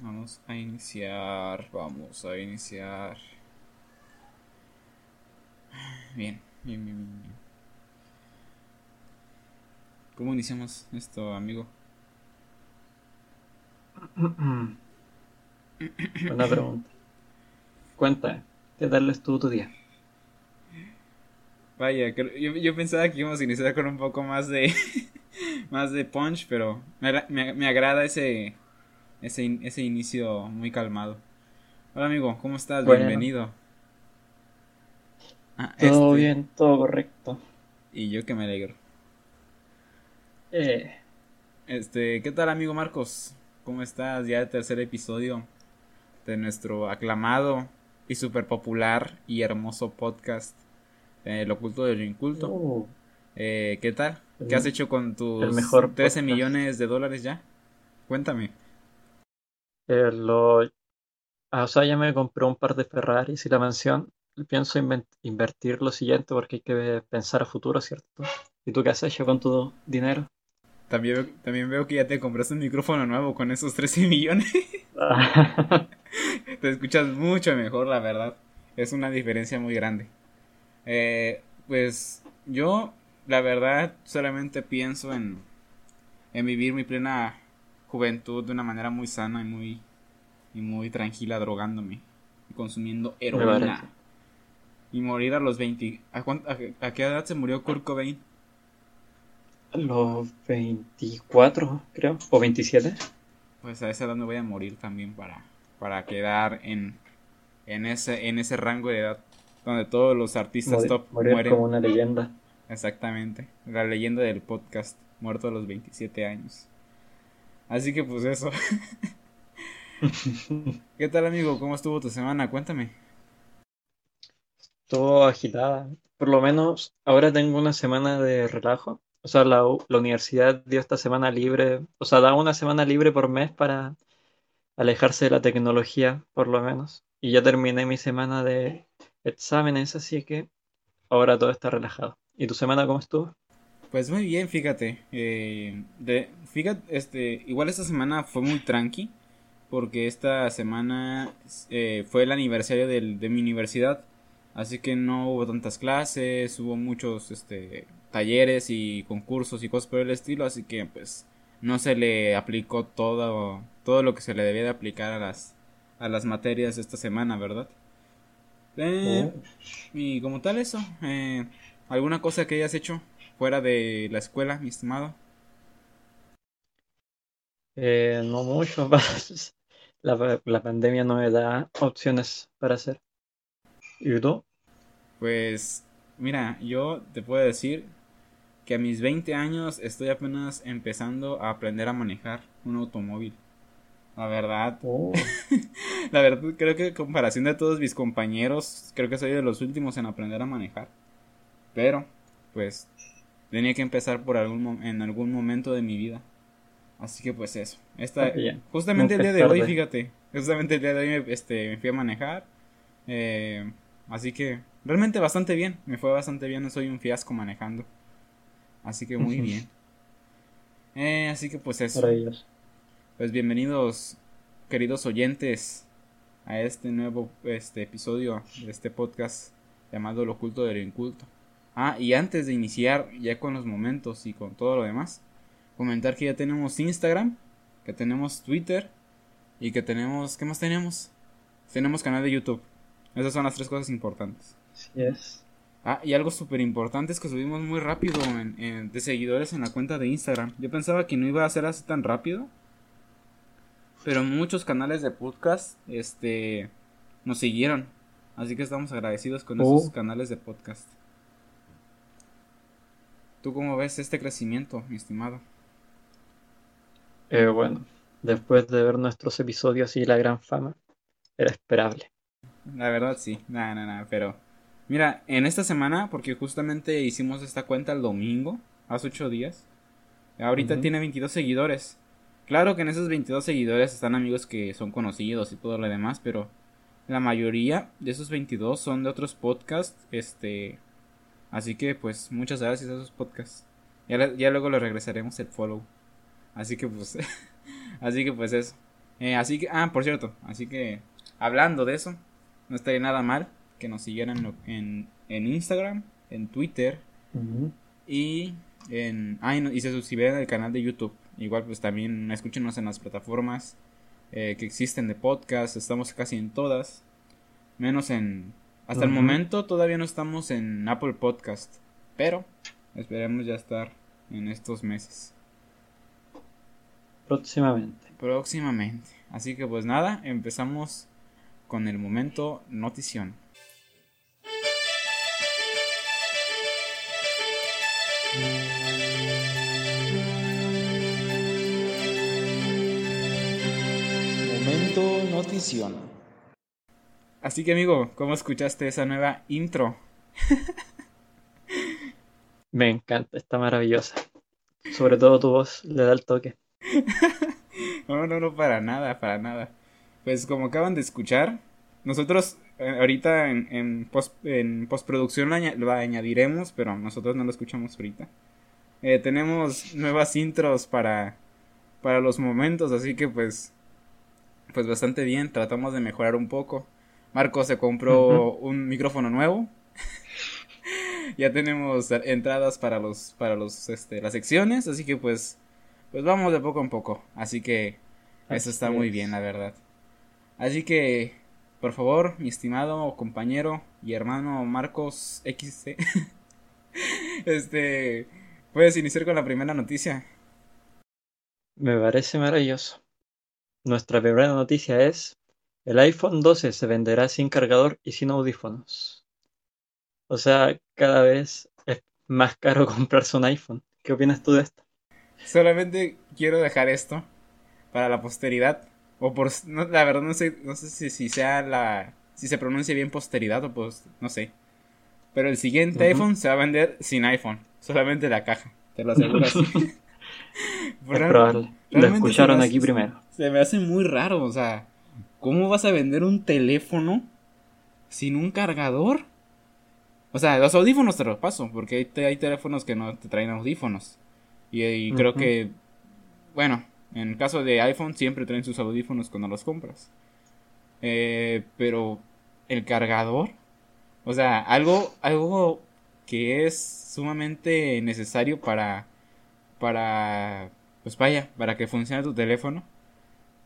Vamos a iniciar, vamos a iniciar. Bien, bien, bien, bien. bien. ¿Cómo iniciamos esto, amigo? Buena pregunta. Cuenta, ¿qué tal estuvo tu día? Vaya, yo, yo pensaba que íbamos a iniciar con un poco más de más de punch, pero me, me, me agrada ese, ese in- ese inicio muy calmado. Hola amigo, ¿cómo estás? Bueno. Bienvenido. Ah, Todo este, bien, todo correcto. Y yo que me alegro. Eh, Este, ¿qué tal amigo Marcos? ¿Cómo estás? Ya el tercer episodio de nuestro aclamado y super popular y hermoso podcast, eh, El oculto del inculto. Eh, ¿qué tal? ¿Qué has hecho con tus el mejor 13 podcast. millones de dólares ya? Cuéntame. Eh, lo, ah, o sea, ya me compré un par de Ferraris y la mansión. Pienso invertir lo siguiente porque hay que pensar a futuro, ¿cierto? ¿Y tú qué has hecho con tu dinero? También, veo- también veo que ya te compraste un micrófono nuevo con esos 13 millones. Te escuchas mucho mejor, la verdad. Es una diferencia muy grande. Eh, pues yo, la verdad, solamente pienso en, en vivir mi plena juventud de una manera muy sana y muy, y muy tranquila, drogándome y consumiendo heroína. Y morir a los 20. ¿A, cuán- a- a qué edad se murió Kurt Cobain? Los 24, creo, o 27. Pues a esa edad me voy a morir también para, para quedar en, en, ese, en ese rango de edad donde todos los artistas Morir, top morir mueren. como una leyenda. Exactamente. La leyenda del podcast, muerto a los 27 años. Así que pues eso. ¿Qué tal amigo? ¿Cómo estuvo tu semana? Cuéntame. Todo agitada. Por lo menos ahora tengo una semana de relajo. O sea, la, la universidad dio esta semana libre. O sea, da una semana libre por mes para alejarse de la tecnología, por lo menos. Y ya terminé mi semana de exámenes, así que ahora todo está relajado. ¿Y tu semana cómo estuvo? Pues muy bien, fíjate. eh, de, fíjate, este, igual esta semana fue muy tranqui, porque esta semana eh, fue el aniversario del- de mi universidad, así que no hubo tantas clases, hubo muchos, este, talleres y concursos y cosas por el estilo, así que pues no se le aplicó todo, todo lo que se le debía de aplicar a las, a las materias esta semana, ¿verdad? Eh, y como tal eso, eh, ¿alguna cosa que hayas hecho fuera de la escuela, mi estimado? Eh, no mucho. La, la pandemia no me da opciones para hacer. ¿Y tú? Pues mira, yo te puedo decir que a mis 20 años estoy apenas empezando a aprender a manejar un automóvil. La verdad, Oh, la verdad creo que en comparación de todos mis compañeros, creo que soy de los últimos en aprender a manejar. Pero, pues, tenía que empezar por algún en algún momento de mi vida. Así que pues eso. Esta, justamente el día de hoy, fíjate. Justamente el día de hoy me, este, me fui a manejar. eh, así que realmente bastante bien. Me fue bastante bien. No soy un fiasco manejando. Así que muy bien. Eh, así que pues eso. Pues bienvenidos, queridos oyentes, a este nuevo este episodio de este podcast llamado El oculto del inculto. Ah, y antes de iniciar ya con los momentos y con todo lo demás, comentar que ya tenemos Instagram, que tenemos Twitter y que tenemos, ¿qué más tenemos? Tenemos canal de YouTube. Esas son las tres cosas importantes. Así es. Ah, y algo súper importante es que subimos muy rápido en- en- de seguidores en la cuenta de Instagram. Yo pensaba que no iba a ser así tan rápido. Pero muchos canales de podcast este, nos siguieron. Así que estamos agradecidos con Oh. esos canales de podcast. ¿Tú cómo ves este crecimiento, mi estimado? Eh, bueno, después de ver nuestros episodios y la gran fama, era esperable. La verdad sí, nada, nada, nada, pero mira, en esta semana, porque justamente hicimos esta cuenta el domingo, hace ocho días, ahorita tiene 22 seguidores. Claro que en esos 22 seguidores están amigos que son conocidos y todo lo demás, pero la mayoría de esos 22 son de otros podcasts, este, así que pues muchas gracias a esos podcasts. Ya, ya luego le regresaremos el follow. Así que pues, así que pues eso. Eh, así que, ah, por cierto, así que hablando de eso, no estaría nada mal que nos siguieran en, en Instagram, en Twitter y en ah, y, se suscribieran al canal de YouTube. Igual pues también escúchenos en las plataformas eh, que existen de podcast, estamos casi en todas, menos en hasta el momento todavía no estamos en Apple Podcast, pero esperemos ya estar en estos meses. Próximamente. Próximamente. Así que pues nada, empezamos con el momento notición. Momento notición. Así que amigo, ¿cómo escuchaste esa nueva intro? Me encanta, está maravillosa. Sobre todo tu voz le da el toque. no, no, no, para nada, para nada. Pues como acaban de escuchar, nosotros eh, ahorita en, en, post, en postproducción lo, añadiremos, pero nosotros no lo escuchamos ahorita. Eh, tenemos nuevas intros para, para los momentos, así que pues, pues bastante bien, tratamos de mejorar un poco. Marco se compró un micrófono nuevo. ya tenemos entradas para los para los este, las secciones, así que pues pues vamos de poco en poco. Así que eso está muy bien, la verdad. Así que, por favor, mi estimado compañero y hermano Marcos XC, este, puedes iniciar con la primera noticia. Me parece maravilloso. Nuestra primera noticia es, el iPhone 12 se venderá sin cargador y sin audífonos. O sea, cada vez es más caro comprarse un iPhone. ¿Qué opinas tú de esto? Solamente quiero dejar esto para la posteridad. O por. la verdad, no sé, no sé si, si, sea la. Si se pronuncia bien posteridad o pues. No sé. Pero el siguiente iPhone se va a vender sin iPhone. Solamente la caja. Te lo aseguro así. es probable. Lo escucharon aquí primero. Se me hace muy raro. O sea, ¿cómo vas a vender un teléfono sin un cargador? O sea, los audífonos te los paso. Porque hay, hay teléfonos que no te traen audífonos. Y, creo que, bueno, en el caso de iPhone siempre traen sus audífonos cuando los compras. Eh, pero el cargador, o sea, algo, algo que es sumamente necesario para, para, pues vaya, para que funcione tu teléfono.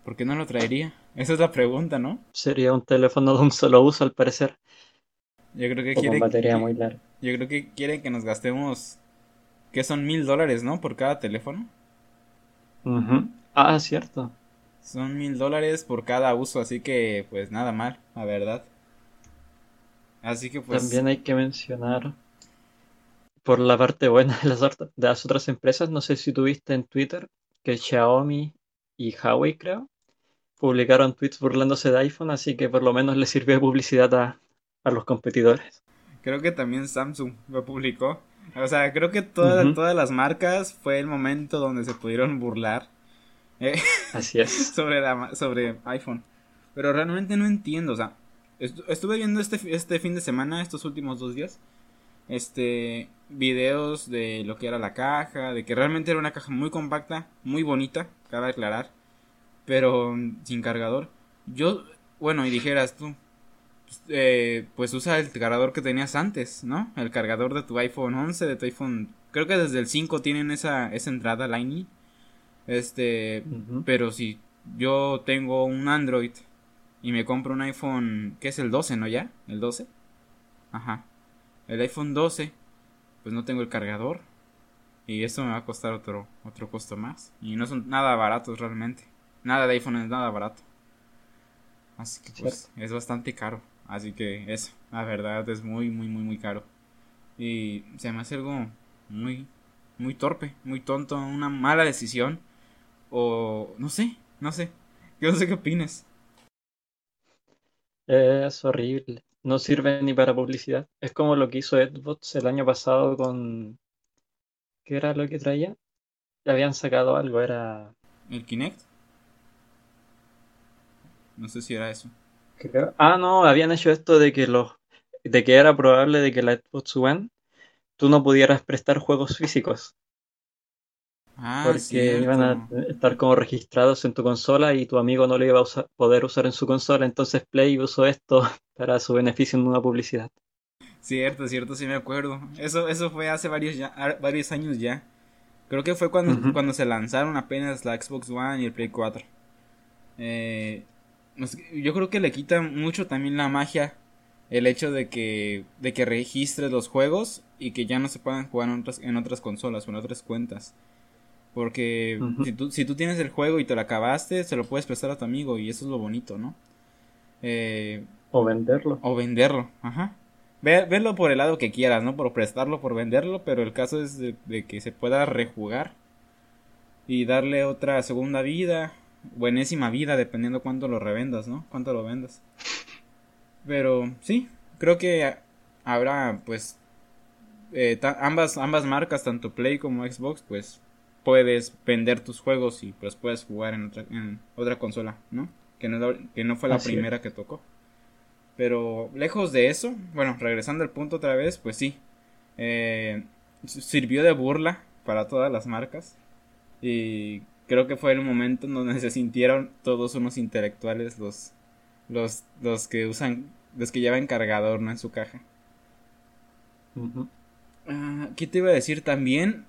¿Por qué no lo traería? Esa es la pregunta, ¿no? Sería un teléfono de un solo uso, al parecer. Yo creo que quiere. batería muy larga. Yo creo que quieren que nos gastemos que son mil dólares, ¿no? Por cada teléfono. Ah, cierto. Son mil dólares por cada uso, así que pues nada mal, la verdad. Así que pues... También hay que mencionar, por la parte buena de las, de las otras empresas, no sé si tuviste en Twitter que Xiaomi y Huawei, creo, publicaron tweets burlándose de iPhone, así que por lo menos le sirvió de publicidad a, a los competidores. Creo que también Samsung lo publicó. O sea, creo que todas, todas las marcas fue el momento donde se pudieron burlar. Eh, Así es. sobre, la, sobre iPhone. Pero realmente no entiendo. O sea, estuve viendo este, este fin de semana, estos últimos dos días, este, videos de lo que era la caja, de que realmente era una caja muy compacta, muy bonita, cabe aclarar, pero sin cargador. Yo, bueno, y dijeras tú, eh, pues usa el cargador que tenías antes, ¿no? El cargador de tu iPhone 11, de tu iPhone... Creo que desde el 5 tienen esa, esa entrada Lightning. Este, pero si yo tengo un Android y me compro un iPhone, ¿qué es el 12, no ya? ¿El 12? Ajá. El iPhone 12, pues no tengo el cargador. Y eso me va a costar otro, otro costo más. Y no son nada baratos realmente. Nada de iPhone es nada barato. Así que pues es bastante caro. Así que eso, la verdad es muy, muy, muy, muy caro. Y se me hace algo muy, muy torpe, muy tonto, una mala decisión. O no sé, no sé. Yo no sé qué opinas. Es horrible. No sirve ni para publicidad. Es como lo que hizo Xbox el año pasado con... ¿Qué era lo que traía? habían sacado algo, era... ¿El Kinect? No sé si era eso. Ah, no, habían hecho esto de que los de que era probable de que la Xbox One tú no pudieras prestar juegos físicos. Ah, porque iban a estar como registrados en tu consola y tu amigo no lo iba a usar- poder usar en su consola, entonces Play usó esto para su beneficio en una publicidad. Cierto, cierto, sí me acuerdo. Eso, eso fue hace varios, ya, varios años ya. Creo que fue cuando, cuando se lanzaron apenas la Xbox One y el Play 4. Eh, yo creo que le quita mucho también la magia el hecho de que, de que registres los juegos y que ya no se puedan jugar en otras, en otras consolas o en otras cuentas. Porque si tú, si tú tienes el juego y te lo acabaste, se lo puedes prestar a tu amigo y eso es lo bonito, ¿no? Eh, O venderlo. o venderlo, ajá. Ve, verlo por el lado que quieras, ¿no? Por prestarlo, por venderlo, pero el caso es de, de que se pueda rejugar y darle otra segunda vida, buenésima vida, dependiendo cuánto lo revendas, ¿no? Cuánto lo vendas. Pero sí, creo que habrá, pues, eh, ambas, ambas marcas, tanto Play como Xbox, pues, puedes vender tus juegos y pues puedes jugar en otra, en otra consola, ¿no? Que no, que no fue la Así primera que tocó. Pero lejos de eso, bueno, regresando al punto otra vez, pues sí, eh, sirvió de burla para todas las marcas y creo que fue el momento en donde se sintieron todos unos intelectuales los los los que usan los que llevan cargador, ¿no? En su caja. Ah, ¿qué te iba a decir también?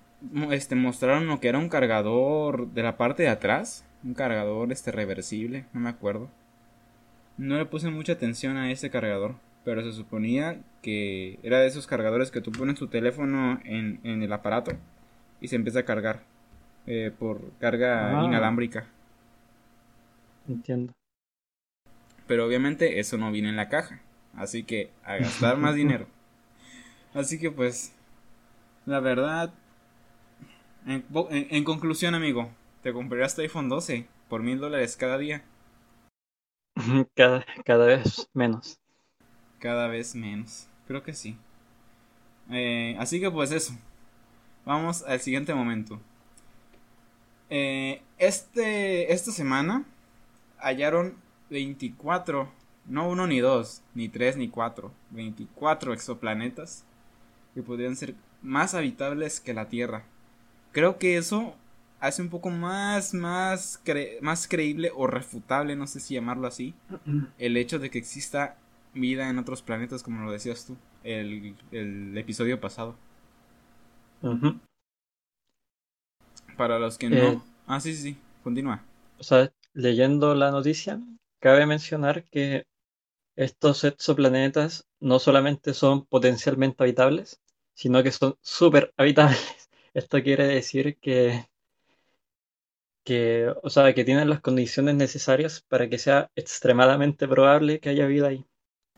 Este mostraron lo que era un cargador de la parte de atrás, un cargador este reversible, no me acuerdo. No le puse mucha atención a ese cargador, pero se suponía que era de esos cargadores que tú pones tu teléfono en, en el aparato y se empieza a cargar eh, por carga Ah, inalámbrica. entiendo. Pero obviamente eso no viene en la caja, así que a gastar más dinero. Así que pues, la verdad, en, po- en- en conclusión amigo, te comprarías tu iPhone 12 por mil dólares cada día, Cada, cada vez menos. cada vez menos. Creo que sí. Eh, así que pues eso. Vamos al siguiente momento. Eh, este, esta semana hallaron 24, no uno ni dos, ni tres ni cuatro, 24 exoplanetas que podrían ser más habitables que la Tierra. Creo que eso hace un poco más, más, cre- más creíble o refutable, no sé si llamarlo así, el hecho de que exista vida en otros planetas, como lo decías tú, el, el episodio pasado. Ujú. Para los que Eh, no... Ah, sí, sí, sí, continúa. o sea, leyendo la noticia, cabe mencionar que estos exoplanetas no solamente son potencialmente habitables, sino que son súper habitables. Esto quiere decir que, que, o sea, que tienen las condiciones necesarias para que sea extremadamente probable que haya vida ahí.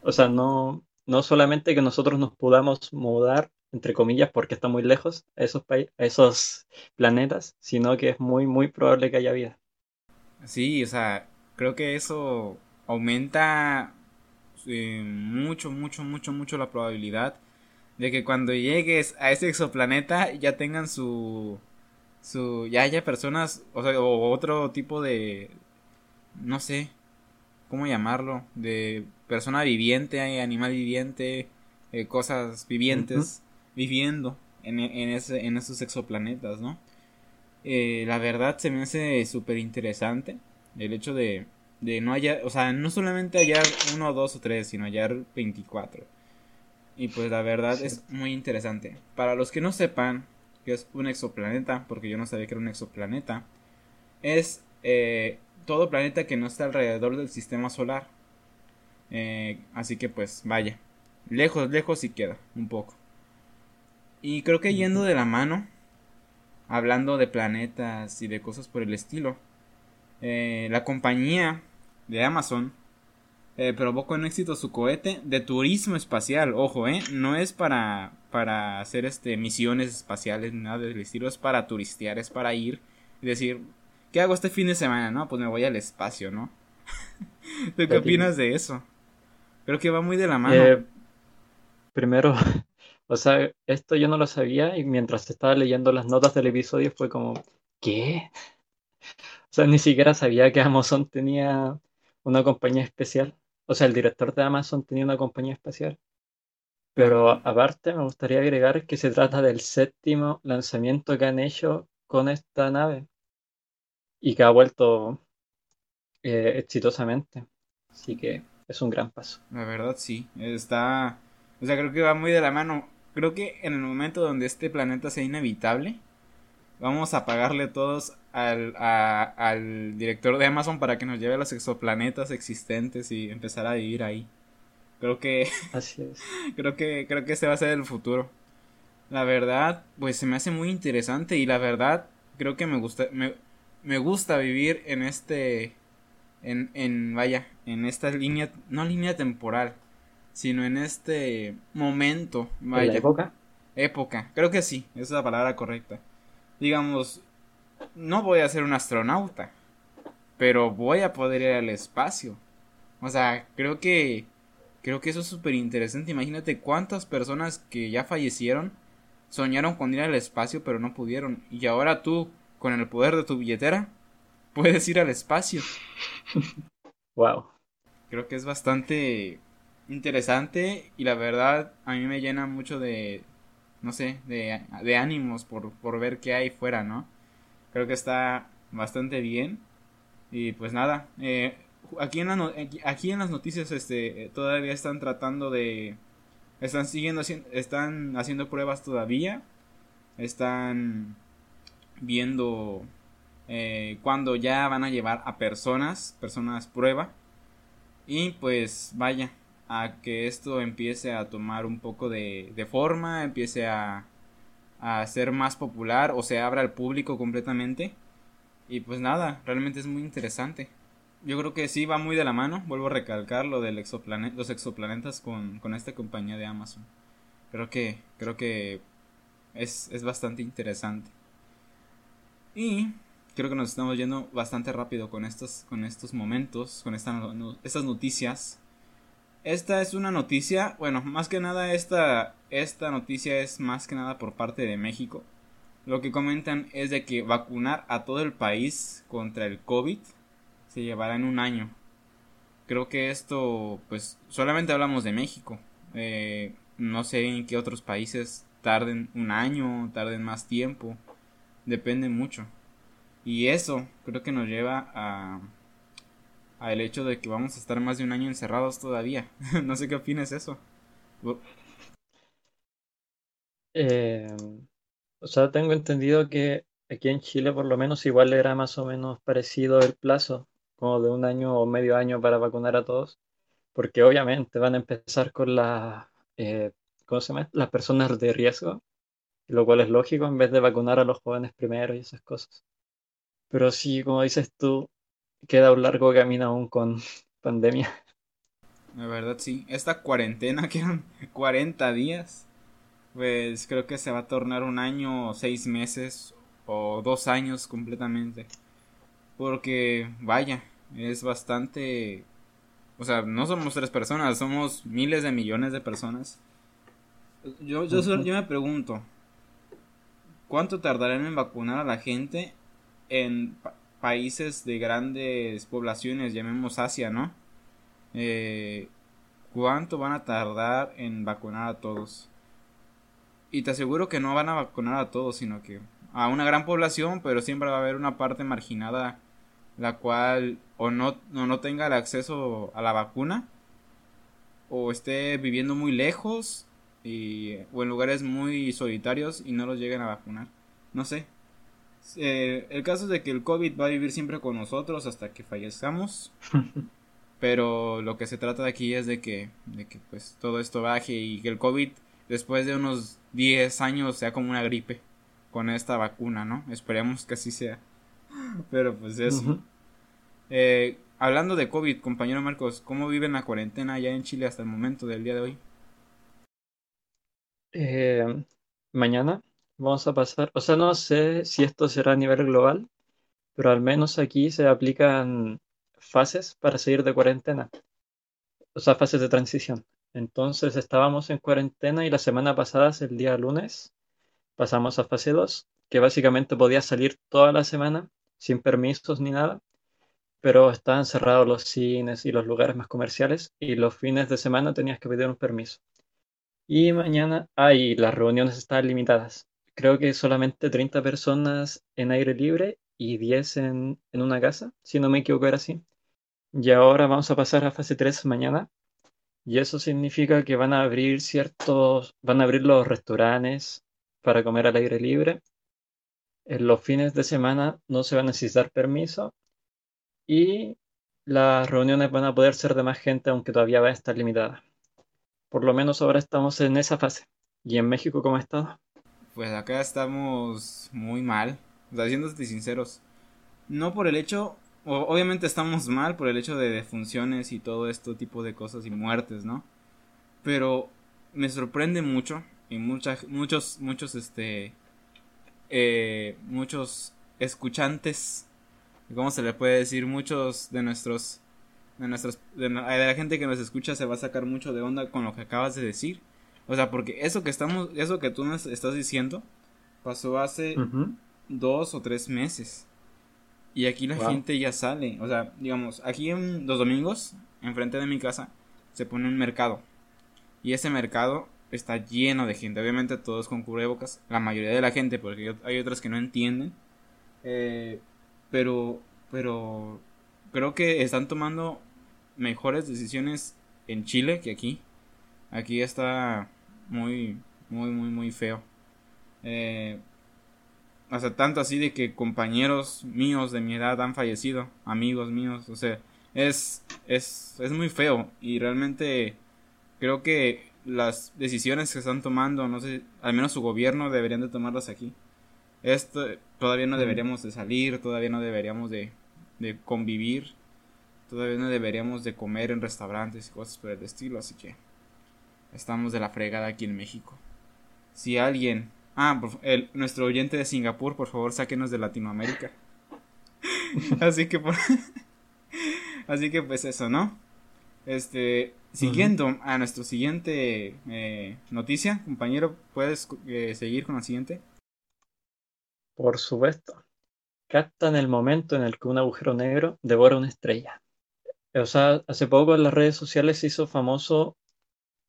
O sea, no, no solamente que nosotros nos podamos mudar, entre comillas, porque está muy lejos a esos, a esos planetas, sino que es muy, muy probable que haya vida. Sí, o sea, creo que eso aumenta eh, mucho, mucho, mucho, mucho la probabilidad de que cuando llegues a ese exoplaneta ya tengan su, su, ya haya personas, o sea, o otro tipo de, no sé, ¿cómo llamarlo? De persona viviente, hay animal viviente, eh, cosas vivientes viviendo en, en, ese, en esos exoplanetas, ¿no? Eh, la verdad se me hace súper interesante el hecho de, de no hallar, o sea, no solamente hallar uno, dos o tres, sino hallar 24. Y pues la verdad Sí. es muy interesante. Para los que no sepan que es un exoplaneta, porque yo no sabía que era un exoplaneta, es eh, todo planeta que no está alrededor del sistema solar. Eh, así que pues vaya, lejos, lejos sí queda, un poco. Y creo que yendo de la mano, hablando de planetas y de cosas por el estilo, eh, la compañía de Amazon eh, probó con éxito su cohete de turismo espacial. Ojo, eh, no es para, para hacer este, misiones espaciales ni nada del estilo, es para turistear, es para ir y decir, ¿qué hago este fin de semana? No, pues me voy al espacio, ¿no? ¿Tú qué opinas de eso? Creo que va muy de la mano. Eh, primero, o sea, esto yo no lo sabía y mientras estaba leyendo las notas del episodio fue como, ¿qué? O sea, ni siquiera sabía que Amazon tenía una compañía especial. O sea, el director de Amazon tenía una compañía especial. Pero aparte, me gustaría agregar que se trata del séptimo lanzamiento que han hecho con esta nave y que ha vuelto eh, exitosamente. Así que es un gran paso. La verdad sí, está... O sea, creo que va muy de la mano. Creo que en el momento donde este planeta sea inevitable, vamos a pagarle todos al, al director de Amazon para que nos lleve a los exoplanetas existentes y empezar a vivir ahí. Creo que... Así es. creo que, creo que ese va a ser el futuro. La verdad, pues se me hace muy interesante y la verdad, creo que me gusta, me, me gusta vivir en este, en, en, vaya, en esta línea, no línea temporal, sino en este momento, vaya. ¿En la época? Época, creo que sí, esa es la palabra correcta. Digamos, no voy a ser un astronauta, pero voy a poder ir al espacio. O sea, creo que, creo que eso es súper interesante. Imagínate cuántas personas que ya fallecieron soñaron con ir al espacio, pero no pudieron. Y ahora tú, con el poder de tu billetera, puedes ir al espacio. Wow. Creo que es bastante interesante y la verdad a mí me llena mucho de, no sé, de, de ánimos por, por ver qué hay fuera, ¿no? Creo que está bastante bien. Y pues nada, eh, aquí, en la aquí en las noticias este, todavía están tratando de... Están siguiendo, están haciendo pruebas todavía. Están viendo eh, cuando ya van a llevar a personas, personas prueba. Y pues vaya, a que esto empiece a tomar un poco de, de forma, empiece a, a ser más popular o se abra al público completamente. Y pues nada, realmente es muy interesante. Yo creo que sí va muy de la mano, vuelvo a recalcar lo de los exoplanetas con, con, esta compañía de Amazon. Creo que, creo que es, es bastante interesante. Y creo que nos estamos yendo bastante rápido con estos, con estos momentos, con esta, estas noticias. Esta es una noticia, bueno, más que nada esta, esta noticia es más que nada por parte de México. Lo que comentan es de que vacunar a todo el país contra el COVID se llevará en un año. Creo que esto, pues, solamente hablamos de México. Eh, no sé en qué otros países tarden un año, tarden más tiempo. Depende mucho. Y eso creo que nos lleva a, a el hecho de que vamos a estar más de un año encerrados todavía. no sé qué opinas eso. Eh, o sea, tengo entendido que aquí en Chile por lo menos igual era más o menos parecido el plazo, como de un año o medio año para vacunar a todos, porque obviamente van a empezar con las, eh, ¿cómo se llama? Las personas de riesgo, lo cual es lógico en vez de vacunar a los jóvenes primero y esas cosas. Pero sí, como dices tú, queda un largo camino aún con pandemia. La verdad sí, esta cuarentena que eran 40 días, pues creo que se va a tornar un año o seis meses o dos años completamente. Porque, vaya, es bastante... O sea, no somos tres personas, somos miles de millones de personas. Yo, yo, yo me pregunto, ¿cuánto tardarán en vacunar a la gente en países de grandes poblaciones, llamemos Asia, ¿no? Eh, ¿Cuánto van a tardar en vacunar a todos? Y te aseguro que no van a vacunar a todos, sino que a una gran población, pero siempre va a haber una parte marginada la cual o no, no tenga el acceso a la vacuna o esté viviendo muy lejos y, o en lugares muy solitarios y no los lleguen a vacunar. No sé, eh, el caso es de que el COVID va a vivir siempre con nosotros hasta que fallezcamos. pero lo que se trata de aquí es de que, de que pues todo esto baje y que el COVID después de unos 10 años sea como una gripe con esta vacuna, ¿no? Esperemos que así sea. Pero pues eso. eh, hablando de COVID, compañero Marcos, ¿cómo viven la cuarentena allá en Chile hasta el momento del día de hoy? Eh, mañana vamos a pasar, o sea, no sé si esto será a nivel global, pero al menos aquí se aplican fases para seguir de cuarentena, o sea, fases de transición. Entonces estábamos en cuarentena y la semana pasada, el día lunes, pasamos a fase 2, que básicamente podías salir toda la semana sin permisos ni nada, pero estaban cerrados los cines y los lugares más comerciales y los fines de semana tenías que pedir un permiso. Y mañana, ahí las reuniones estaban limitadas creo que solamente 30 personas en aire libre y 10 en, en una casa, si no me equivoco era así. Y ahora vamos a pasar a fase 3 mañana. Y eso significa que van a abrir ciertos, van a abrir los restaurantes para comer al aire libre. En los fines de semana no se va a necesitar permiso y las reuniones van a poder ser de más gente, aunque todavía va a estar limitada. Por lo menos ahora estamos en esa fase. ¿Y en México cómo ha estado? Pues acá estamos muy mal. O sea, sinceros. No por el hecho. Obviamente estamos mal por el hecho de defunciones y todo este tipo de cosas y muertes, ¿no? Pero me sorprende mucho. Y muchas, muchos, muchos, este. Eh, muchos escuchantes. ¿Cómo se le puede decir? Muchos de nuestros. De nuestros. De la gente que nos escucha se va a sacar mucho de onda con lo que acabas de decir o sea, porque eso que estamos, eso que tú nos estás diciendo, pasó hace dos o tres meses. Y aquí la gente ya sale. O sea, digamos, aquí en los domingos, enfrente de mi casa, se pone un mercado. Y ese mercado está lleno de gente. Obviamente todos con cubrebocas. La mayoría de la gente, porque hay otras que no entienden. Eh, pero, pero creo que están tomando mejores decisiones en Chile que aquí. Aquí está muy, muy, muy, muy feo. Eh, o sea, tanto así de que compañeros míos de mi edad han fallecido, amigos míos, o sea, es, es, es muy feo y realmente creo que las decisiones que están tomando, no sé, al menos su gobierno deberían de tomarlas aquí. Esto todavía no deberíamos de salir, todavía no deberíamos de, de convivir, todavía no deberíamos de comer en restaurantes y cosas por el estilo, así que Estamos de la fregada aquí en México. Si alguien... Ah, el, nuestro oyente de Singapur, por favor, sáquenos de Latinoamérica. Así que por... Así que pues eso, ¿no? Este, siguiendo a nuestro siguiente eh, noticia, compañero, ¿puedes eh, seguir con la siguiente? Por supuesto. Captan el momento en el que un agujero negro devora una estrella. O sea, hace poco en las redes sociales se hizo famoso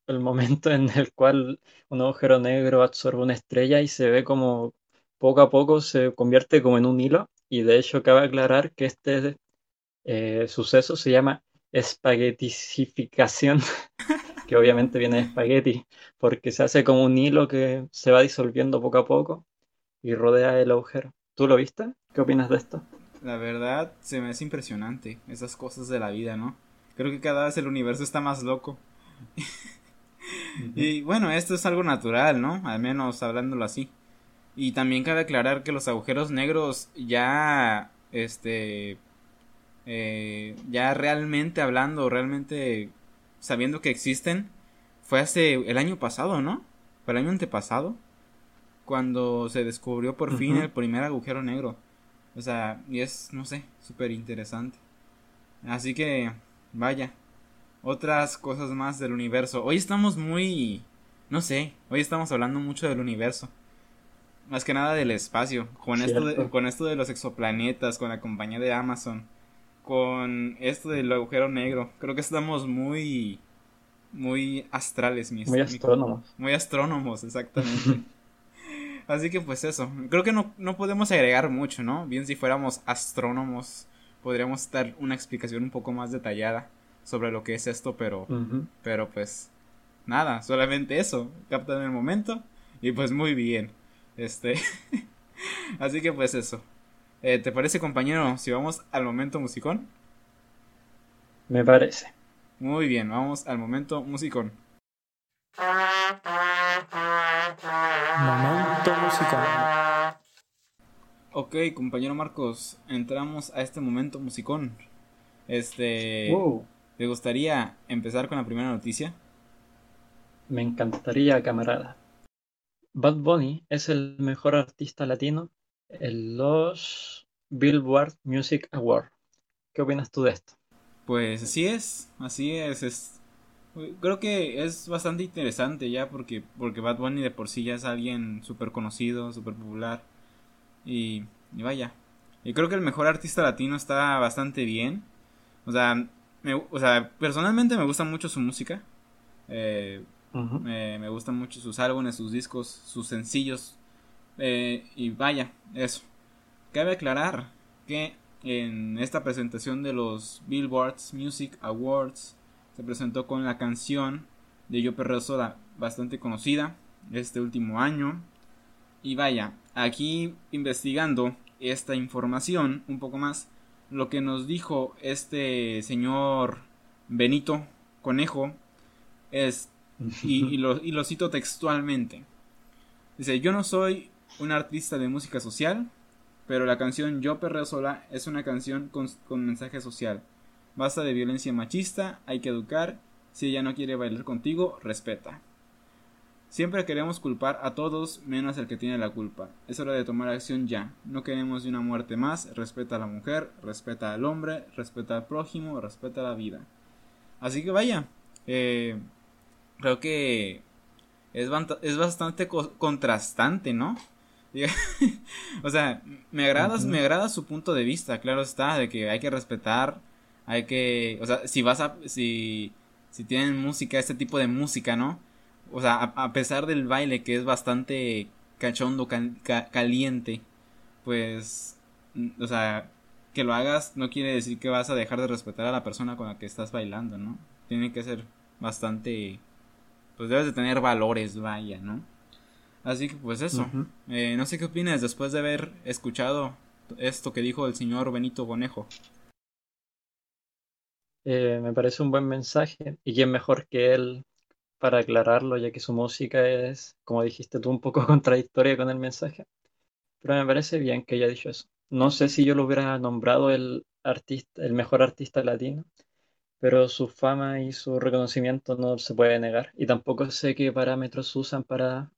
el momento en el cual un agujero negro absorbe una estrella y se ve como poco a poco se convierte como en un hilo. Y de hecho cabe aclarar que este eh, suceso se llama espaguetisificación, que obviamente viene de espagueti, porque se hace como un hilo que se va disolviendo poco a poco y rodea el agujero. ¿Tú lo viste? ¿Qué opinas de esto? La verdad, se me hace impresionante esas cosas de la vida, ¿no? Creo que cada vez el universo está más loco. Y bueno, esto es algo natural, ¿no? Al menos hablándolo así. Y también cabe aclarar que los agujeros negros ya, este, eh, ya realmente hablando, realmente sabiendo que existen, fue hace el año pasado, ¿no? Fue el año antepasado, cuando se descubrió por fin el primer agujero negro. O sea, y es, no sé, súper interesante. Así que, vaya, otras cosas más del universo. Hoy estamos muy... No sé, hoy estamos hablando mucho del universo. Más que nada del espacio. Con esto, de, con esto de los exoplanetas, con la compañía de Amazon. Con esto del agujero negro. Creo que estamos muy... Muy astrales, mi Muy astrónomos. Muy astrónomos, exactamente. Así que pues eso. Creo que no, no podemos agregar mucho, ¿no? Bien si fuéramos astrónomos, podríamos dar una explicación un poco más detallada sobre lo que es esto, pero, pero pues nada, solamente eso, captan el momento y pues muy bien. Este, así que pues eso. Eh, ¿Te parece compañero si vamos al momento musicón? Me parece. Muy bien, vamos al momento musicón. Momento musicón. Ok, compañero Marcos, entramos a este momento musicón. Este. ¿Te gustaría empezar con la primera noticia? Me encantaría, camarada. Bad Bunny es el mejor artista latino en los Billboard Music Awards. ¿Qué opinas tú de esto? Pues así es, así es, creo que es bastante interesante ya porque, porque Bad Bunny de por sí ya es alguien súper conocido, súper popular y, y vaya. Y creo que el mejor artista latino está bastante bien. O sea, me, o sea, personalmente me gusta mucho su música. Eh, me, gustan mucho sus álbumes, sus discos, sus sencillos. Eh, y vaya, eso. Cabe aclarar que en esta presentación de los Billboards Music Awards se presentó con la canción de Yo Perreo Sola, bastante conocida este último año. Y vaya, aquí investigando esta información un poco más, lo que nos dijo este señor Benito Conejo es, y, lo, y lo cito textualmente, dice, yo no soy un artista de música social, pero la canción Yo Perreo Sola es una canción con, con, mensaje social. Basta de violencia machista, hay que educar. Si ella no quiere bailar contigo, respeta. Siempre queremos culpar a todos menos al que tiene la culpa. Es hora de tomar acción ya. No queremos una muerte más. Respeta a la mujer, respeta al hombre, respeta al prójimo, respeta la vida. Así que vaya. Eh, creo que es, es bastante contrastante, ¿no? o sea, me agrada, me agrada su punto de vista, claro está, de que hay que respetar, hay que, o sea, si vas a, si, si tienen música, este tipo de música, ¿no? O sea, a, pesar del baile que es bastante cachondo, caliente, pues, o sea, que lo hagas no quiere decir que vas a dejar de respetar a la persona con la que estás bailando, ¿no? Tiene que ser bastante, pues debes de tener valores, vaya, ¿no? Así que pues eso, eh, no sé qué opinas después de haber escuchado esto que dijo el señor Benito Bonejo. Eh, me parece un buen mensaje y quién mejor que él para aclararlo, ya que su música es, como dijiste tú, un poco contradictoria con el mensaje. Pero me parece bien que haya dicho eso. No sé si yo lo hubiera nombrado el artista, el mejor artista latino, pero su fama y su reconocimiento no se puede negar. Y tampoco sé qué parámetros usan para,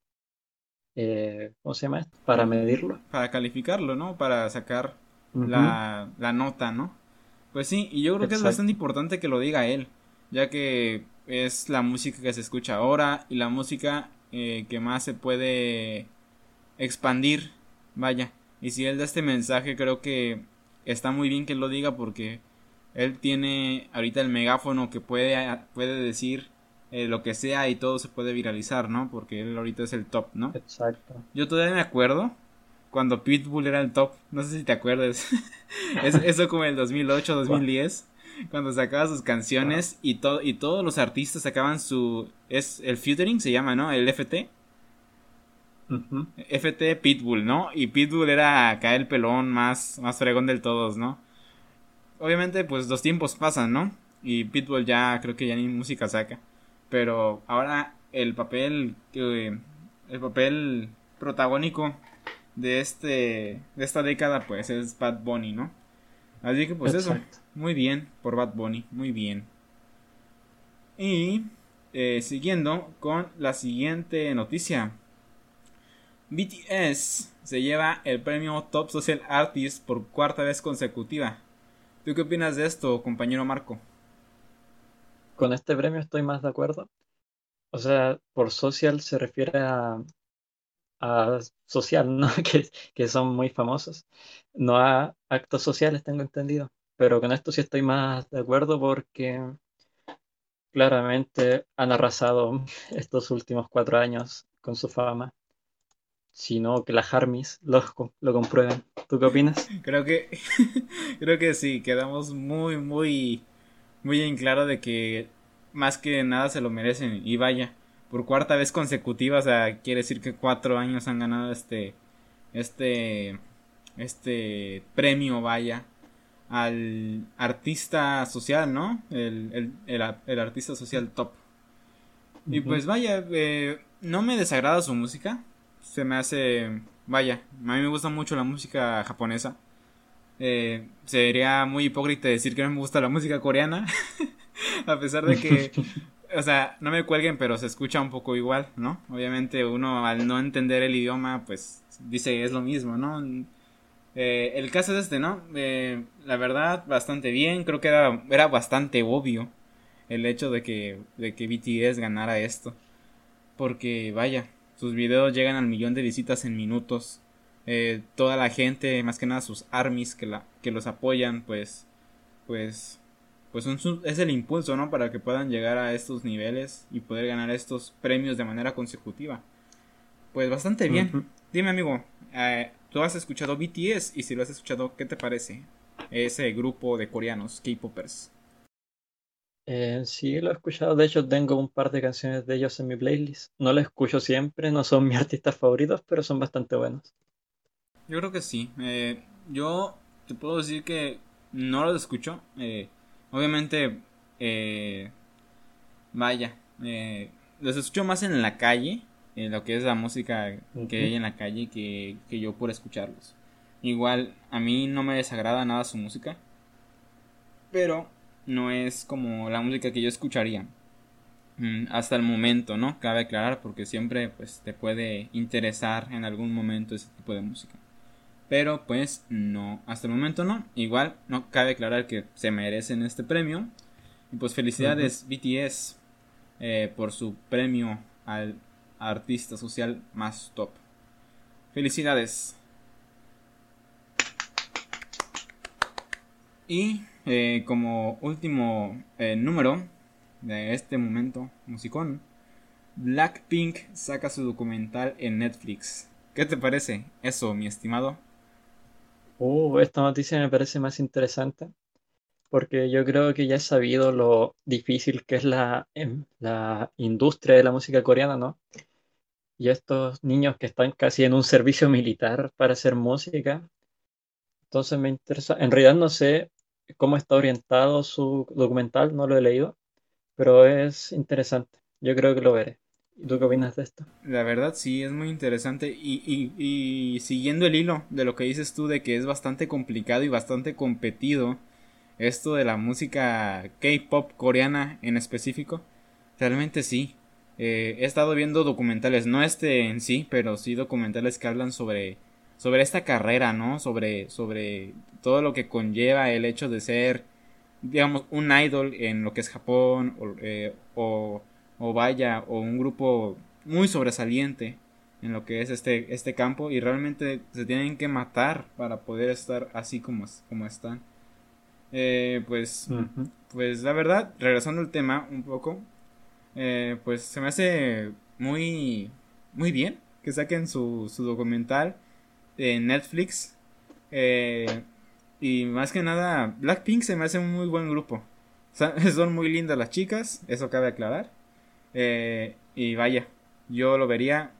eh, ¿cómo se llama? Para medirlo. Para calificarlo, ¿no? Para sacar la, la, nota, ¿no? Pues sí, y yo creo que es bastante importante que lo diga él, ya que es la música que se escucha ahora y la música eh, que más se puede expandir, vaya. Y si él da este mensaje, creo que está muy bien que lo diga porque él tiene ahorita el megáfono que puede, puede decir eh, lo que sea y todo se puede viralizar, ¿no? Porque él ahorita es el top, ¿no? Exacto. Yo todavía me acuerdo cuando Pitbull era el top, no sé si te acuerdas, eso como el 2008, 2010 cuando sacaba sus canciones y todo y todos los artistas sacaban su es el featuring se llama no el FT FT Pitbull no y Pitbull era acá el pelón más más fregón del todos no obviamente pues los tiempos pasan no y Pitbull ya creo que ya ni música saca. Pero ahora el papel el papel protagónico de este de esta década pues es Bad Bunny no así que pues eso muy bien por Bad Bunny, muy bien. Y eh, siguiendo con la siguiente noticia. BTS se lleva el premio Top Social Artist por cuarta vez consecutiva. ¿Tú qué opinas de esto, compañero Marco? Con este premio estoy más de acuerdo. O sea, por social se refiere a, a social, ¿no? que, que son muy famosos. No a actos sociales, tengo entendido. Pero con esto sí estoy más de acuerdo porque claramente han arrasado estos últimos cuatro años con su fama. Sino que las Harmis lo, lo comprueben. ¿Tú qué opinas? Creo que, creo que sí, quedamos muy, muy, muy en claro de que más que nada se lo merecen. Y vaya, por cuarta vez consecutiva, o sea, quiere decir que cuatro años han ganado este, este, este premio, vaya al artista social, ¿no? El, artista social top. Y pues vaya, eh, no me desagrada su música. Se me hace, vaya, a mí me gusta mucho la música japonesa. Eh, sería muy hipócrita decir que no me gusta la música coreana. a pesar de que, o sea, no me cuelguen, pero se escucha un poco igual, ¿no? Obviamente uno al no entender el idioma, pues dice es lo mismo, ¿no? Eh, el caso es este, ¿no? Eh, la verdad, bastante bien. Creo que era, era bastante obvio el hecho de que, de que BTS ganara esto. Porque, vaya, sus videos llegan al millón de visitas en minutos. Eh, toda la gente, más que nada sus armies que, la, que los apoyan, pues, pues, pues es el impulso, ¿no? Para que puedan llegar a estos niveles y poder ganar estos premios de manera consecutiva. Pues bastante bien. Dime, amigo, eh, ¿tú has escuchado BTS? Y si lo has escuchado, ¿qué te parece? Ese grupo de coreanos, K-popers. Eh, sí, lo he escuchado. De hecho, tengo un par de canciones de ellos en mi playlist. No lo escucho siempre, no son mis artistas favoritos, pero son bastante buenos. Yo creo que sí. Eh, yo te puedo decir que no los escucho. Eh, obviamente, eh, vaya, eh, los escucho más en la calle, lo que es la música que hay en la calle, que, que yo por escucharlos. Igual, a mí no me desagrada nada su música, pero no es como la música que yo escucharía. Mm, hasta el momento, ¿no? Cabe aclarar porque siempre pues te puede interesar en algún momento ese tipo de música. Pero pues no, hasta el momento no. Igual no cabe aclarar que se merecen este premio. Y pues felicidades BTS eh, por su premio al artista social más top. Felicidades. Y eh, como último eh, número de este momento musicón, Blackpink saca su documental en Netflix. ¿Qué te parece eso, mi estimado? Uh, esta noticia me parece más interesante porque yo creo que ya he sabido lo difícil que es la, em, la industria de la música coreana, ¿no? Y estos niños que están casi en un servicio militar para hacer música. Entonces me interesa, en realidad no sé cómo está orientado su documental, no lo he leído, pero es interesante. Yo creo que lo veré. ¿Y tú qué opinas de esto? La verdad sí, es muy interesante y, y, y siguiendo el hilo de lo que dices tú de que es bastante complicado y bastante competido esto de la música K-pop coreana en específico, realmente sí. Eh, he estado viendo documentales, no este en sí, pero sí documentales que hablan sobre sobre esta carrera, ¿no? Sobre sobre todo lo que conlleva el hecho de ser digamos un idol en lo que es Japón o, eh, o o vaya o un grupo muy sobresaliente en lo que es este este campo y realmente se tienen que matar para poder estar así como, como están eh, pues pues la verdad regresando al tema un poco eh, pues se me hace muy muy bien que saquen su, su documental en Netflix eh, y más que nada Blackpink se me hace un muy buen grupo son muy lindas las chicas eso cabe aclarar eh, y vaya, yo lo vería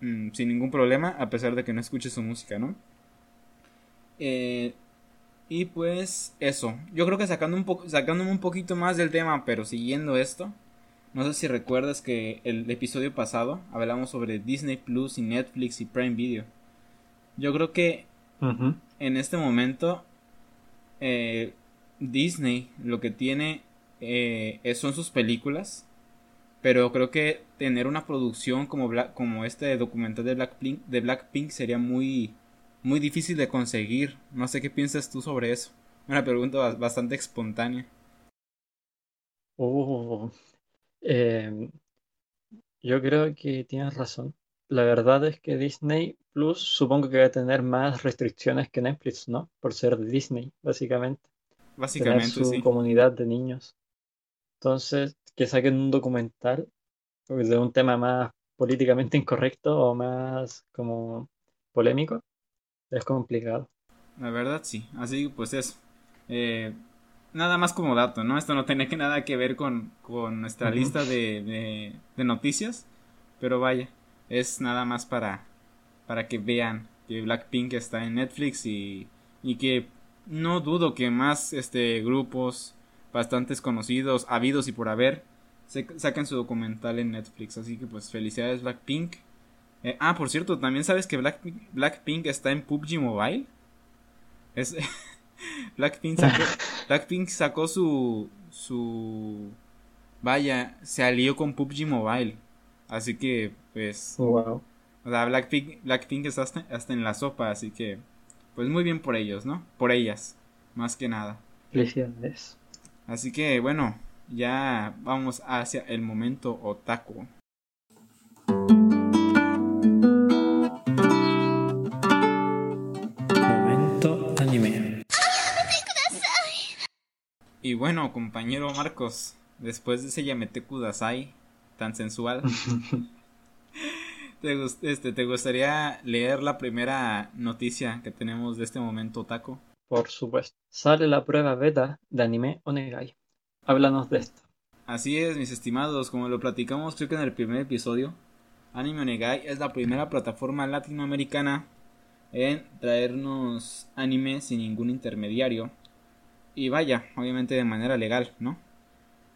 mm, sin ningún problema, a pesar de que no escuche su música, ¿no? Eh, y pues eso, yo creo que sacando un sacándome un poquito más del tema, pero siguiendo esto, no sé si recuerdas que el episodio pasado hablamos sobre Disney Plus y Netflix y Prime Video. Yo creo que en este momento eh, Disney lo que tiene son sus películas pero creo que tener una producción como, como este documental de Blackpink, de Blackpink sería muy, muy difícil de conseguir. No sé qué piensas tú sobre eso. Una pregunta bastante espontánea. Oh, em, yo creo que tienes razón. La verdad es que Disney Plus supongo que va a tener más restricciones que Netflix, ¿no? Por ser Disney, básicamente. Básicamente, tener su comunidad de niños. Entonces, que saquen un documental de un tema más políticamente incorrecto o más como polémico, es complicado. La verdad sí, así pues eso. Eh, nada más como dato, ¿no? Esto no tiene que nada que ver con, con nuestra lista de, de, noticias, pero vaya, es nada más para, para que vean que Blackpink está en Netflix y, y que no dudo que más este grupos bastantes conocidos, habidos y por haber, sacan su documental en Netflix. Así que pues felicidades Blackpink. Eh, ah, por cierto, también sabes que Blackpink, Blackpink está en PUBG Mobile. Es, Blackpink, sacó, Blackpink sacó su, su... Vaya, se alió con PUBG Mobile. Así que, pues... Oh, wow. O sea, Blackpink, Blackpink está hasta, hasta en la sopa, así que... Pues muy bien por ellos, ¿no? Por ellas, más que nada. Felicidades. Así que bueno, ya vamos hacia el momento otaku. Y bueno, compañero Marcos, después de ese Yamete Kudasai tan sensual, ¿Te, este, ¿Te gustaría leer la primera noticia que tenemos de este momento, Taco? Por supuesto. Sale la prueba beta de anime Onegai. Háblanos de esto. Así es, mis estimados, como lo platicamos creo que en el primer episodio, Anime Onegai es la primera plataforma latinoamericana en traernos anime sin ningún intermediario. Y vaya, obviamente de manera legal, ¿no?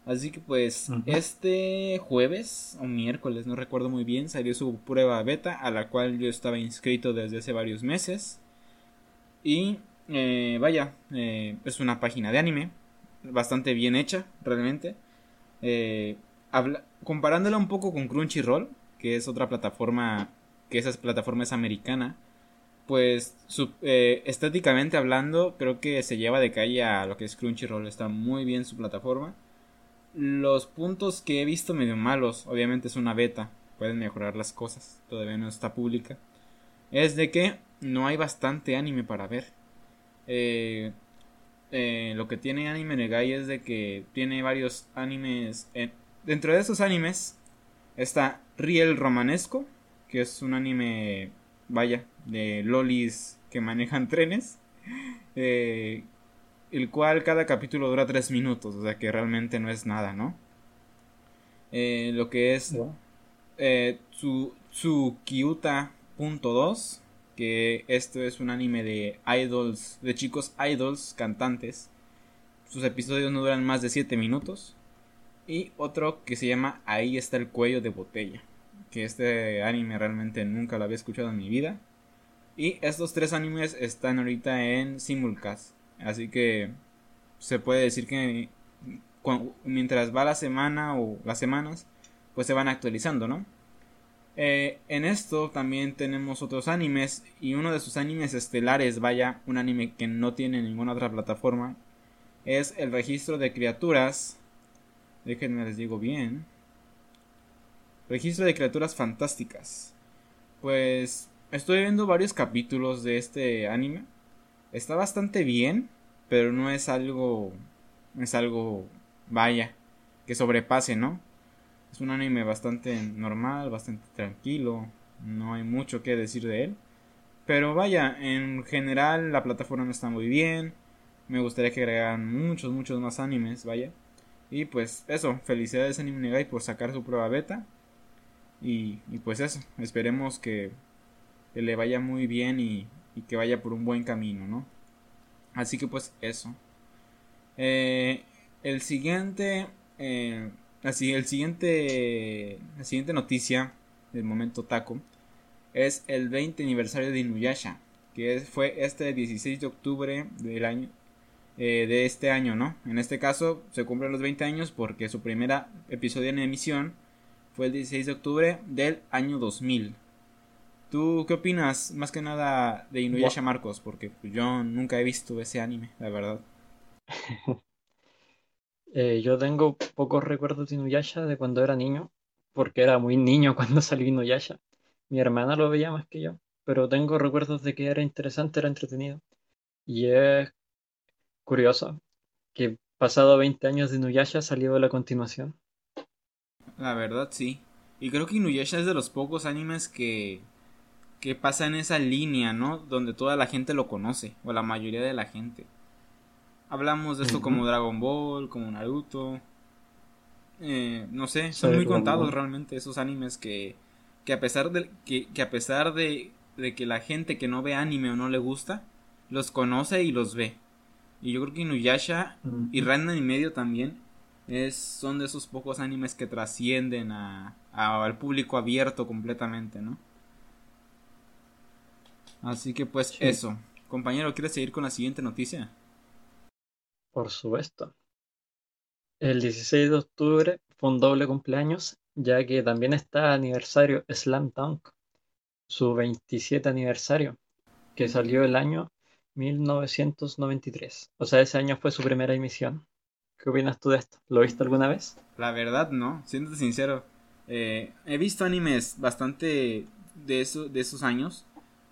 Así que pues este jueves o miércoles, no recuerdo muy bien, salió su prueba beta a la cual yo estaba inscrito desde hace varios meses. Y eh, vaya, eh, es una página de anime, bastante bien hecha, realmente. Eh, comparándola un poco con Crunchyroll, que es otra plataforma, que esa plataforma es americana, pues estéticamente hablando, creo que se lleva de calle a lo que es Crunchyroll, está muy bien su plataforma los puntos que he visto medio malos, obviamente es una beta, pueden mejorar las cosas, todavía no está pública, es de que no hay bastante anime para ver. Eh, eh, lo que tiene Anime Negai es de que tiene varios animes. dentro de esos animes está Riel Romanesco, que es un anime, vaya, de lolis que manejan trenes. Eh, el cual cada capítulo dura 3 minutos, o sea que realmente no es nada, ¿no? Eh, lo que es eh, Tsukiuta.2, que esto es un anime de idols, de chicos idols cantantes. Sus episodios no duran más de 7 minutos. Y otro que se llama Ahí está el cuello de botella. Que este anime realmente nunca lo había escuchado en mi vida. Y estos tres animes están ahorita en simulcast. Así que se puede decir que mientras va la semana o las semanas, pues se van actualizando, ¿no? Eh, en esto también tenemos otros animes y uno de sus animes estelares, vaya, un anime que no tiene ninguna otra plataforma, es el registro de criaturas. Déjenme les digo bien. Registro de criaturas fantásticas. Pues estoy viendo varios capítulos de este anime está bastante bien, pero no es algo, es algo, vaya, que sobrepase, ¿no? Es un anime bastante normal, bastante tranquilo, no hay mucho que decir de él. Pero vaya, en general la plataforma está muy bien. Me gustaría que agregaran muchos, muchos más animes, vaya. Y pues eso, felicidades Anime Negai por sacar su prueba beta. Y, pues eso, esperemos que, le vaya muy bien y, y que vaya por un buen camino, ¿no? Así que pues eso. Eh, el siguiente, eh, así, el siguiente, la siguiente noticia del momento taco es el 20 aniversario de Inuyasha, que fue este 16 de octubre del año, eh, de este año, ¿no? En este caso se cumplen los 20 años porque su primera episodio en emisión fue el 16 de octubre del año 2000. ¿Tú qué opinas más que nada de Inuyasha Marcos? Porque yo nunca he visto ese anime, la verdad. Eh, yo tengo pocos recuerdos de Inuyasha de cuando era niño, porque era muy niño cuando salió Inuyasha. Mi hermana lo veía más que yo, pero tengo recuerdos de que era interesante, era entretenido. Y es curioso que pasado 20 años de Inuyasha salió la continuación. La verdad, sí. Y creo que Inuyasha es de los pocos animes que que pasa en esa línea, ¿no? Donde toda la gente lo conoce, o la mayoría de la gente. Hablamos de esto como Dragon Ball, como Naruto. Eh, no sé, son muy contados realmente esos animes que, que a pesar de que, que a pesar de, de, que la gente que no ve anime o no le gusta, los conoce y los ve. Y yo creo que Inuyasha y Random y medio también es, son de esos pocos animes que trascienden a, al público abierto completamente, ¿no? Así que pues eso. Compañero, ¿quieres seguir con la siguiente noticia? Por supuesto. El 16 de octubre fue un doble cumpleaños, ya que también está aniversario Slam Dunk, su 27 aniversario, que salió el año 1993. O sea, ese año fue su primera emisión. ¿Qué opinas tú de esto? ¿Lo viste alguna vez? La verdad, no, siendo sincero. Eh, he visto animes bastante de, eso, de esos años,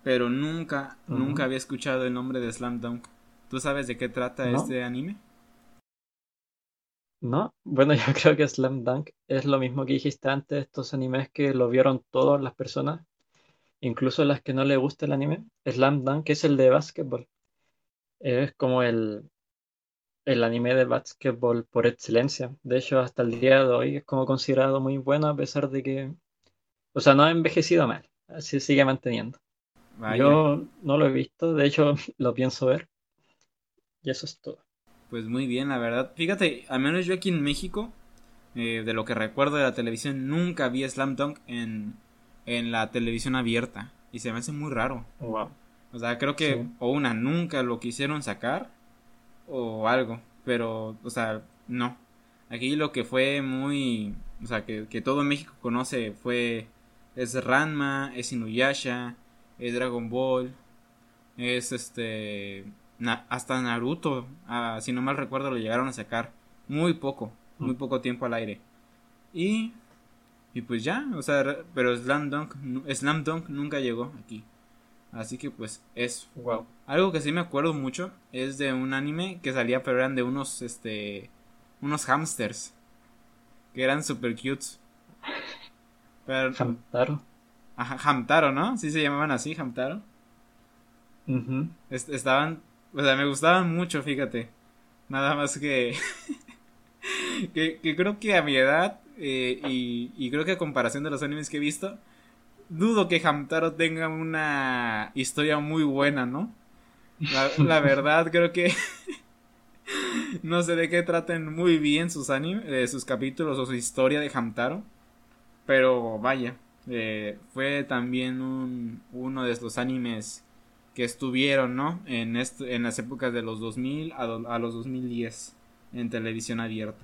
pero nunca, nunca había escuchado el nombre de Slam Dunk. ¿Tú sabes de qué trata este anime? ¿No? Bueno, yo creo que Slam Dunk es lo mismo que dijiste antes, estos animes que lo vieron todas las personas, incluso las que no les gusta el anime. Slam Dunk es el de básquetbol. Es como el, el anime de básquetbol por excelencia. De hecho, hasta el día de hoy es como considerado muy bueno a pesar de que, o sea, no ha envejecido mal, así sigue manteniendo. Vaya. Yo no lo he visto, de hecho lo pienso ver. Y eso es todo. Pues muy bien, la verdad. Fíjate, al menos yo aquí en México, eh, de lo que recuerdo de la televisión, nunca vi Slam Dunk en, en la televisión abierta. Y se me hace muy raro. Wow. O sea, creo que Sí. o una nunca lo quisieron sacar o algo. Pero, o sea, no. Aquí lo que fue muy... O sea, que, que todo México conoce fue... Es Ranma, es Inuyasha, es Dragon Ball, es este... Na- hasta Naruto, ah, si no mal recuerdo, lo llegaron a sacar. Muy poco, muy Mm. poco tiempo al aire. Y... Y pues ya, o sea, pero Slam Dunk, Slam Dunk nunca llegó aquí. Así que pues eso. Wow. Algo que sí me acuerdo mucho es de un anime que salía, pero eran de unos, este, unos hamsters. Que eran super cutes. Pero, Hamtaro. ajá, Hamtaro, ¿no? Sí se llamaban así, Hamtaro. Est- estaban, o sea, me gustaban mucho, fíjate. Nada más que, que, que creo que a mi edad, eh, y, y creo que a comparación de los animes que he visto, dudo que Hamtaro tenga una historia muy buena, ¿no? La, la verdad, creo que no sé de qué traten muy bien sus animes, sus capítulos o su historia de Hamtaro. Pero vaya, eh, fue también un, uno de los animes que estuvieron, ¿no? En, en las épocas de los 2000 a, do- a los 2010 en televisión abierta.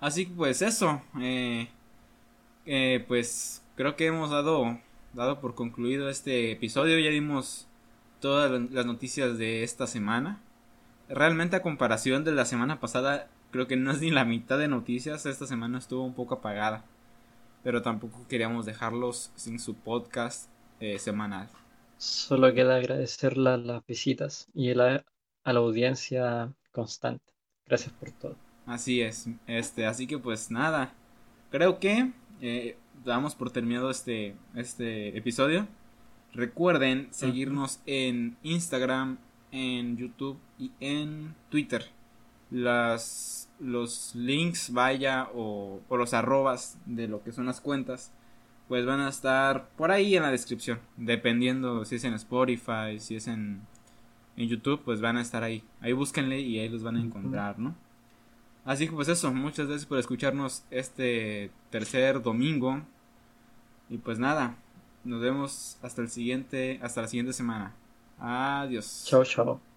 Así que pues eso, eh, eh, pues creo que hemos dado, dado por concluido este episodio, ya dimos todas la- las noticias de esta semana. Realmente a comparación de la semana pasada, creo que no es ni la mitad de noticias, esta semana estuvo un poco apagada, pero tampoco queríamos dejarlos sin su podcast eh, semanal. Solo queda agradecerle a las visitas y la- a la audiencia constante. Gracias por todo. Así es, este, así que pues nada, creo que eh, damos por terminado este, este episodio. Recuerden seguirnos en Instagram, en YouTube y en Twitter. Las, los links, vaya, o, o los arrobas de lo que son las cuentas, pues van a estar por ahí en la descripción. Dependiendo si es en Spotify, si es en, en YouTube, pues van a estar ahí. Ahí búsquenle y ahí los van a encontrar, ¿no? Así que pues eso, muchas gracias por escucharnos este tercer domingo. Y pues nada, nos vemos hasta el siguiente, hasta la siguiente semana. Adiós. Chao, chao.